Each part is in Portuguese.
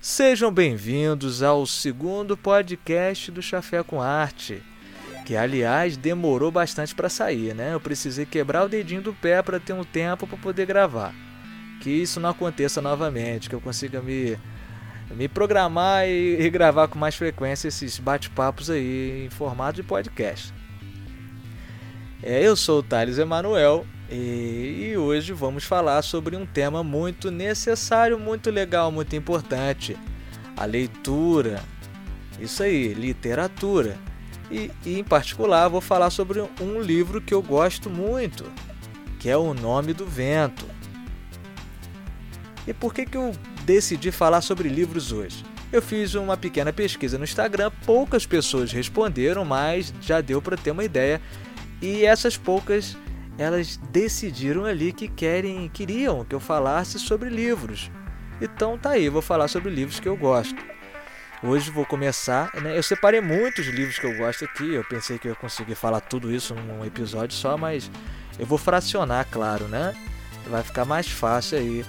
Sejam bem-vindos ao segundo podcast do Chafé com Arte, que aliás demorou bastante para sair, né? Eu precisei quebrar o dedinho do pé para ter um tempo para poder gravar. Que isso não aconteça novamente, que eu consiga me me programar e, e gravar com mais frequência esses bate-papos aí em formato de podcast. É, eu sou o Thales Emanuel e, e hoje vamos falar sobre um tema muito necessário, muito legal, muito importante: a leitura. Isso aí, literatura. E, e, em particular vou falar sobre um livro que eu gosto muito, que é O Nome do Vento. E por que, que eu decidi falar sobre livros hoje? Eu fiz uma pequena pesquisa no Instagram, poucas pessoas responderam, mas já deu para ter uma ideia. E essas poucas elas decidiram ali que querem, queriam que eu falasse sobre livros. Então tá aí, vou falar sobre livros que eu gosto. Hoje vou começar, né? Eu separei muitos livros que eu gosto aqui. Eu pensei que eu ia conseguir falar tudo isso num episódio só, mas eu vou fracionar, claro, né? Vai ficar mais fácil aí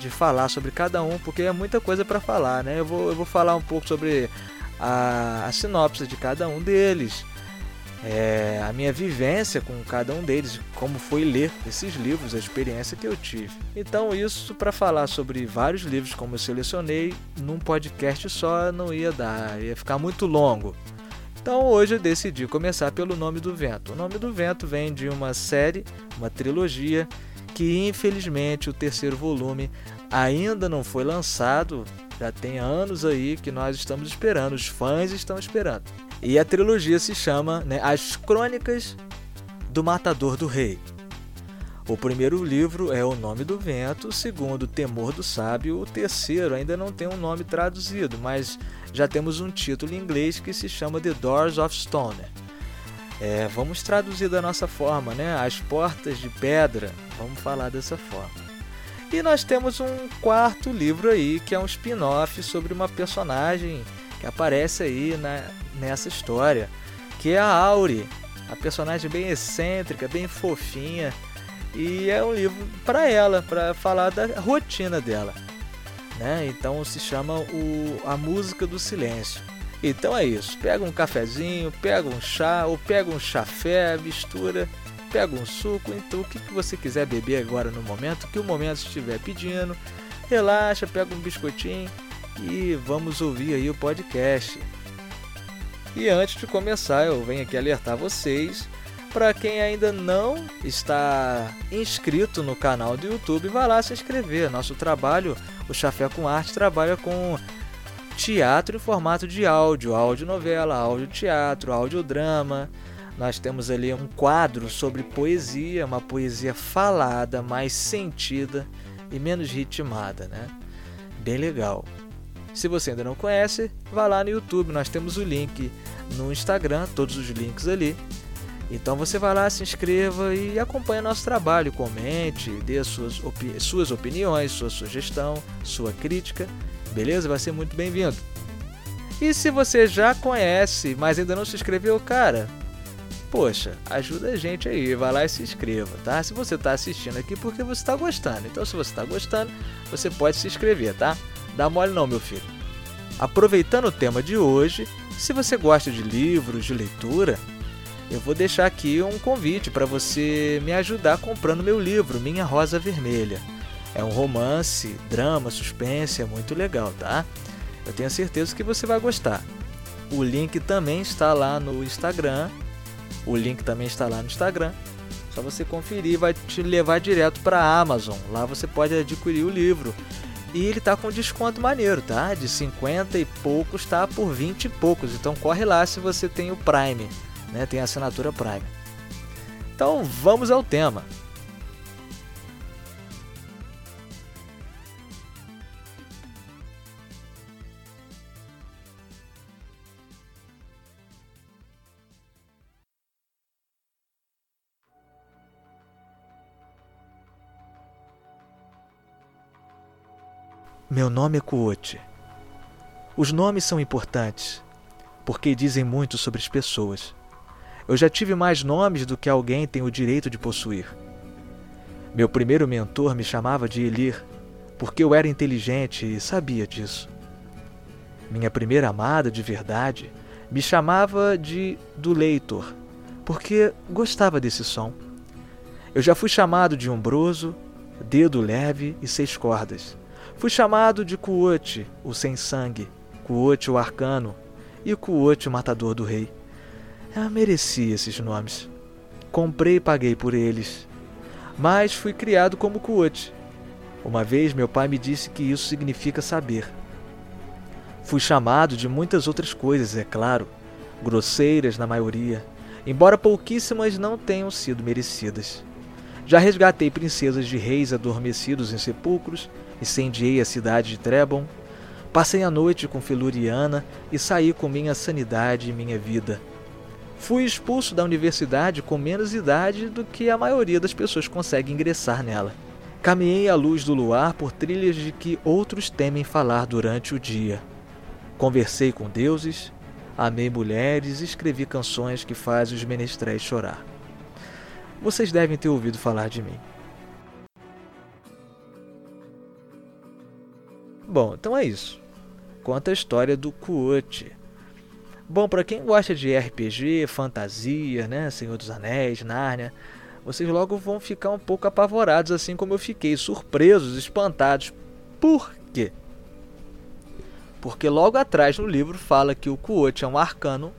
de falar sobre cada um, porque é muita coisa para falar, né? Eu vou, eu vou falar um pouco sobre a, a sinopse de cada um deles é, a minha vivência com cada um deles, como foi ler esses livros, a experiência que eu tive. Então, isso para falar sobre vários livros, como eu selecionei, num podcast só não ia dar, ia ficar muito longo. Então, hoje eu decidi começar pelo Nome do Vento. O Nome do Vento vem de uma série, uma trilogia, que infelizmente o terceiro volume ainda não foi lançado. Já tem anos aí que nós estamos esperando, os fãs estão esperando. E a trilogia se chama né, As Crônicas do Matador do Rei. O primeiro livro é O Nome do Vento, o segundo, Temor do Sábio, o terceiro ainda não tem um nome traduzido, mas já temos um título em inglês que se chama The Doors of Stone. É, vamos traduzir da nossa forma, né? As Portas de Pedra, vamos falar dessa forma. E nós temos um quarto livro aí, que é um spin-off sobre uma personagem que aparece aí na, nessa história, que é a Auri, a personagem bem excêntrica, bem fofinha, e é um livro para ela, para falar da rotina dela. Né? Então se chama o, A Música do Silêncio. Então é isso, pega um cafezinho, pega um chá, ou pega um chafé, mistura, pega um suco, então o que, você quiser beber agora no momento, que o momento estiver pedindo, relaxa, pega um biscoitinho e vamos ouvir aí o podcast. E antes de começar, eu venho aqui alertar vocês para quem ainda não está inscrito no canal do YouTube, vá lá se inscrever. Nosso trabalho, o Chafé com Arte, trabalha com teatro em formato de áudio, áudio novela, áudio teatro, áudio drama. Nós temos ali um quadro sobre poesia, uma poesia falada, mais sentida e menos ritmada, né? Bem legal. Se você ainda não conhece, vá lá no YouTube, nós temos o link no Instagram, todos os links ali. Então você vai lá, se inscreva e acompanhe nosso trabalho, comente, dê as suas, suas opiniões, sua sugestão, sua crítica, beleza? Vai ser muito bem-vindo. E se você já conhece, mas ainda não se inscreveu, cara, poxa, ajuda a gente aí, vai lá e se inscreva, tá? Se você está assistindo aqui porque você está gostando, então se você está gostando, você pode se inscrever, tá? Dá mole não, meu filho. Aproveitando o tema de hoje, se você gosta de livros, de leitura, eu vou deixar aqui um convite para você me ajudar comprando meu livro, Minha Rosa Vermelha. É um romance, drama, suspense, é muito legal, tá? Eu tenho certeza que você vai gostar. O link também está lá no Instagram. O link também está lá no Instagram. Só você conferir, vai te levar direto para a Amazon. Lá você pode adquirir o livro. E ele tá com desconto maneiro, tá? De 50 e poucos tá por 20 e poucos. Então corre lá se você tem o Prime, né? Tem a assinatura Prime. Então vamos ao tema. Meu nome é Kuote. Os nomes são importantes, porque dizem muito sobre as pessoas. Eu já tive mais nomes do que alguém tem o direito de possuir. Meu primeiro mentor me chamava de Elir, porque eu era inteligente e sabia disso. Minha primeira amada de verdade me chamava de do Leitor, porque gostava desse som. Eu já fui chamado de Umbroso, Dedo Leve e Seis Cordas. Fui chamado de Kuote, o Sem Sangue, Kuote, o Arcano e Kuote, o Matador do Rei. Eu mereci esses nomes. Comprei e paguei por eles. Mas fui criado como Kuote. Uma vez meu pai me disse que isso significa saber. Fui chamado de muitas outras coisas, é claro, grosseiras na maioria, embora pouquíssimas não tenham sido merecidas. Já resgatei princesas de reis adormecidos em sepulcros, incendiei a cidade de Trebon, passei a noite com Feluriana e saí com minha sanidade e minha vida. Fui expulso da universidade com menos idade do que a maioria das pessoas consegue ingressar nela. Caminhei à luz do luar por trilhas de que outros temem falar durante o dia. Conversei com deuses, amei mulheres e escrevi canções que fazem os menestréis chorar. Vocês devem ter ouvido falar de mim. Bom, então é isso. Conta a história do Kuote. Bom, para quem gosta de RPG, fantasia, né, Senhor dos Anéis, Nárnia, vocês logo vão ficar um pouco apavorados, assim como eu fiquei, surpresos, espantados. Por quê? Porque logo atrás no livro fala que o Kuote é um arcano,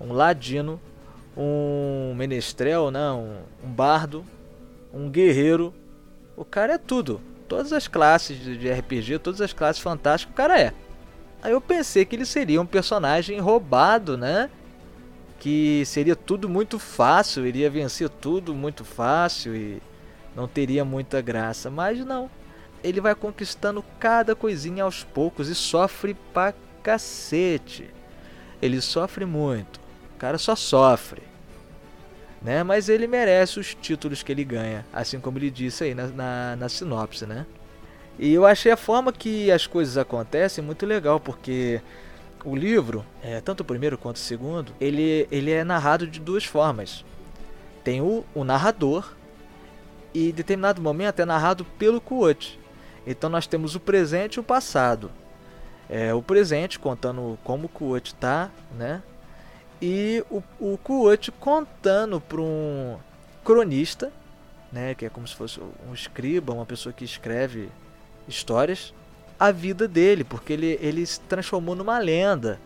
um ladino, um menestrel, né? um, um bardo, um guerreiro. O cara é tudo. Todas as classes de RPG, todas as classes fantásticas, o cara é. Aí eu pensei que ele seria um personagem roubado, né? Que seria tudo muito fácil, iria vencer tudo muito fácil e não teria muita graça. Mas não ele vai conquistando cada coisinha aos poucos e sofre pra cacete. Ele sofre muito. O cara só sofre. Né? Mas ele merece os títulos que ele ganha, assim como ele disse aí na, na, na sinopse, né? E eu achei a forma que as coisas acontecem muito legal, porque o livro, é, tanto o primeiro quanto o segundo, ele, ele é narrado de duas formas. Tem o, o narrador, e em determinado momento é narrado pelo Quote. Então nós temos o presente e o passado. É, o presente contando como o Kuot está, né? E o, o contando para um cronista, né? Que é como se fosse um escriba, uma pessoa que escreve histórias, a vida dele, porque ele, ele se transformou numa lenda.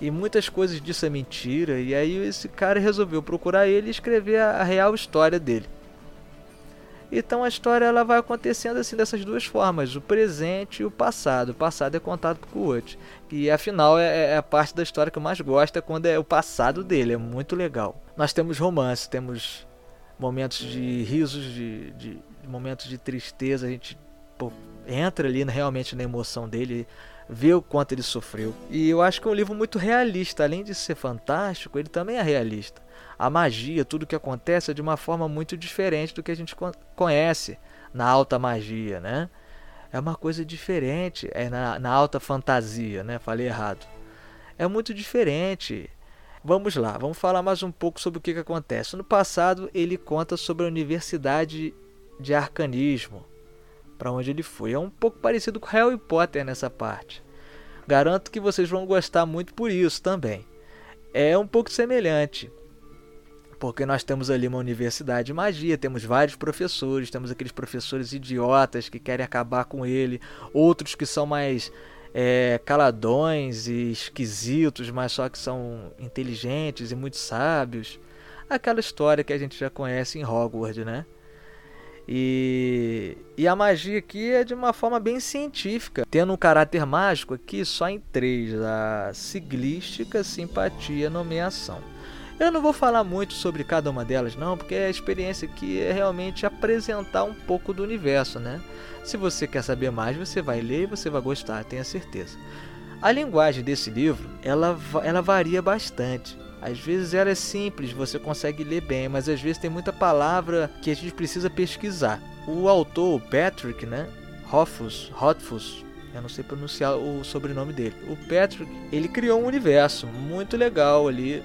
E muitas coisas disso é mentira. E aí esse cara resolveu procurar ele e escrever a, a real história dele. Então a história ela vai acontecendo assim dessas duas formas, o presente e o passado. O passado é contado por Kuot. E afinal é, é, a parte da história que eu mais gosto é quando é o passado dele, é muito legal. Nós temos romance, temos momentos de risos, de, de momentos de tristeza, a gente pô, entra ali realmente na emoção dele, vê o quanto ele sofreu. E eu acho que é um livro muito realista, além de ser fantástico, ele também é realista a magia, tudo que acontece é de uma forma muito diferente do que a gente conhece na alta magia, né? É uma coisa diferente, é na, na alta fantasia, né? Falei errado. É muito diferente. Vamos lá, vamos falar mais um pouco sobre o que, que acontece. No passado, ele conta sobre a Universidade de Arcanismo, para onde ele foi. É um pouco parecido com Harry Potter nessa parte. Garanto que vocês vão gostar muito por isso também. É um pouco semelhante porque nós temos ali uma universidade de magia, temos vários professores, temos aqueles professores idiotas que querem acabar com ele, outros que são mais é, caladões e esquisitos, mas só que são inteligentes e muito sábios. Aquela história que a gente já conhece em Hogwarts, né? E, e a magia aqui é de uma forma bem científica, tendo um caráter mágico aqui só em três: a siglística, simpatia, nomeação. Eu não vou falar muito sobre cada uma delas, não, porque a experiência aqui é realmente apresentar um pouco do universo, né? Se você quer saber mais, você vai ler e você vai gostar, tenha certeza. A linguagem desse livro, ela, ela varia bastante. Às vezes ela é simples, você consegue ler bem, mas às vezes tem muita palavra que a gente precisa pesquisar. O autor, Patrick, né? Rothfuss, Rothfuss, Eu não sei pronunciar o sobrenome dele. O Patrick, ele criou um universo muito legal ali,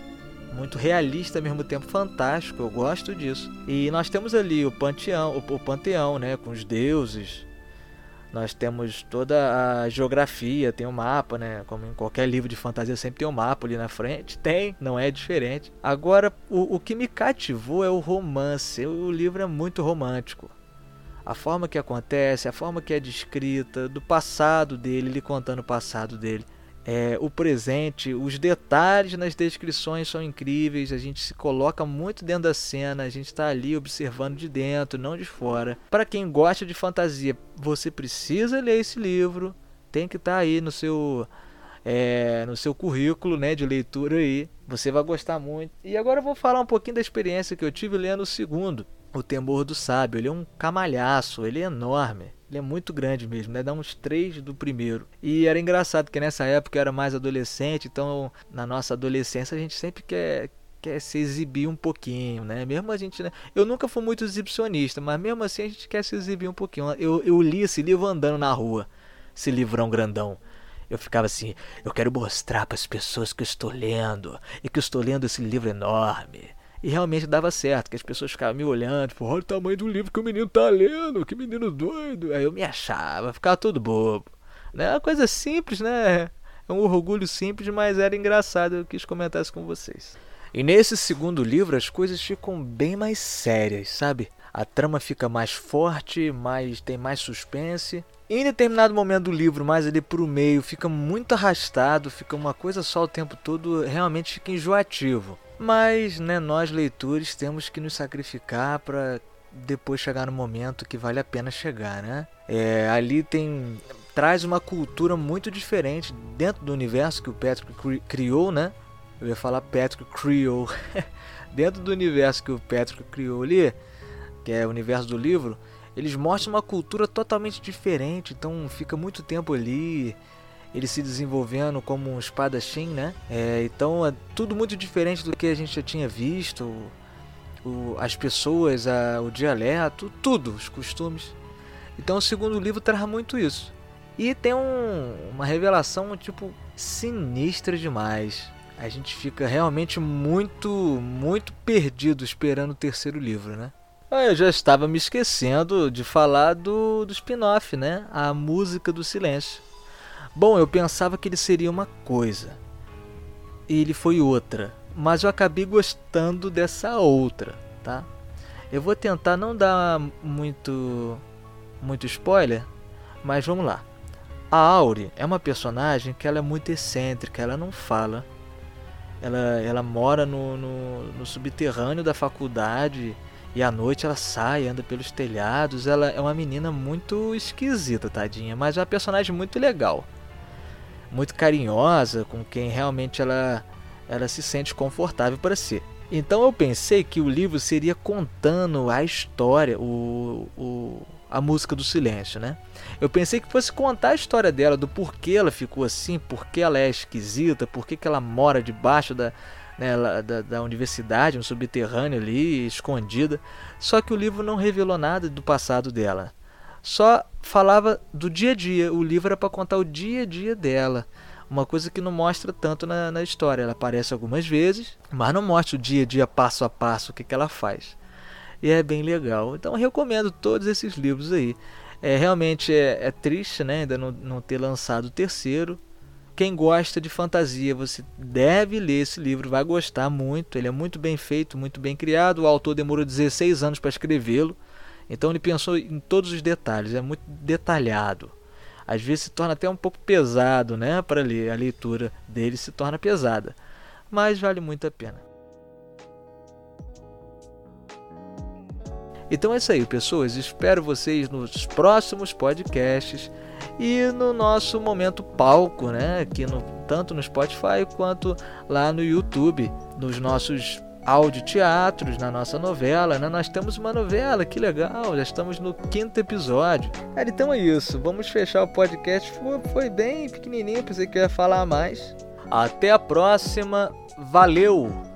muito realista ao mesmo tempo fantástico. Eu gosto disso. E nós temos ali o panteão, o, o panteão, né, com os deuses. Nós temos toda a geografia, tem um mapa, né? Como em qualquer livro de fantasia sempre tem um mapa ali na frente. Tem, não é diferente. Agora, o, o que me cativou é o romance. O livro é muito romântico a forma que acontece, a forma que é descrita, do passado dele, ele contando o passado dele. É, o presente, os detalhes nas descrições são incríveis, a gente se coloca muito dentro da cena, a gente está ali observando de dentro, não de fora. Para quem gosta de fantasia, você precisa ler esse livro, tem que estar tá aí no seu é, no seu currículo né, de leitura aí. Você vai gostar muito. E agora eu vou falar um pouquinho da experiência que eu tive lendo o segundo. O Temor do Sábio. Ele é um camalhaço, ele é enorme. Ele é muito grande mesmo, né? Dá uns três do primeiro. E era engraçado que nessa época eu era mais adolescente, então na nossa adolescência a gente sempre quer, quer se exibir um pouquinho, né? Mesmo a gente, né? Eu nunca fui muito exibicionista, mas mesmo assim a gente quer se exibir um pouquinho. Eu, eu li esse livro andando na rua, esse livrão grandão. Eu ficava assim, eu quero mostrar para as pessoas que eu estou lendo e que eu estou lendo esse livro enorme. E realmente dava certo, que as pessoas ficavam me olhando, tipo, olha o tamanho do livro que o menino tá lendo, que menino doido. Aí eu me achava, ficava todo bobo. Né? Uma coisa simples, né? É um orgulho simples, mas era engraçado, eu quis comentar isso com vocês. E nesse segundo livro as coisas ficam bem mais sérias, sabe? A trama fica mais forte, mais tem mais suspense. Em determinado momento do livro, mais ali pro meio, fica muito arrastado, fica uma coisa só o tempo todo, realmente fica enjoativo. Mas, né, nós leitores temos que nos sacrificar para depois chegar no momento que vale a pena chegar, né? É, ali tem traz uma cultura muito diferente dentro do universo que o Patrick criou, né? Eu ia falar Patrick criou. dentro do universo que o Patrick criou ali, que é o universo do livro, eles mostram uma cultura totalmente diferente, então fica muito tempo ali ele se desenvolvendo como um espadachim, né? É, então é tudo muito diferente do que a gente já tinha visto. O, as pessoas, a, o dialeto, tudo, os costumes. Então o segundo livro traz muito isso. E tem um, uma revelação tipo sinistra demais. A gente fica realmente muito, muito perdido esperando o terceiro livro, né? Ah, eu já estava me esquecendo de falar do, do spin-off, né? A música do silêncio. Bom, eu pensava que ele seria uma coisa. E ele foi outra. Mas eu acabei gostando dessa outra, tá? Eu vou tentar não dar muito muito spoiler, mas vamos lá. A Auri é uma personagem que ela é muito excêntrica, ela não fala. Ela, ela mora no, no, no subterrâneo da faculdade e à noite ela sai, anda pelos telhados. Ela é uma menina muito esquisita, tadinha, mas é uma personagem muito legal muito carinhosa, com quem realmente ela, ela se sente confortável para ser. Então eu pensei que o livro seria contando a história, o, o, a música do silêncio, né? Eu pensei que fosse contar a história dela, do porquê ela ficou assim, porquê ela é esquisita, porquê que ela mora debaixo da, né, da, da universidade, no subterrâneo ali, escondida. Só que o livro não revelou nada do passado dela só falava do dia a dia. O livro era para contar o dia a dia dela. Uma coisa que não mostra tanto na, na, história. Ela aparece algumas vezes, mas não mostra o dia a dia, passo a passo, o que, que ela faz. E é bem legal. Então recomendo todos esses livros aí. É, realmente é, é triste né, ainda não, não ter lançado o terceiro. Quem gosta de fantasia, você deve ler esse livro, vai gostar muito. Ele é muito bem feito, muito bem criado. O autor demorou 16 anos para escrevê-lo. Então ele pensou em todos os detalhes, é muito detalhado. Às vezes se torna até um pouco pesado, né, para ler, a leitura dele se torna pesada, mas vale muito a pena. Então é isso aí, pessoas. Espero vocês nos próximos podcasts e no nosso momento palco, né? Aqui no, tanto no Spotify quanto lá no YouTube, nos nossos audioteatros na nossa novela, né? Nós temos uma novela, que legal, já estamos no quinto episódio. É, então é isso, vamos fechar o podcast. Foi, foi bem pequenininho, pensei que eu ia falar mais. Até a próxima, valeu!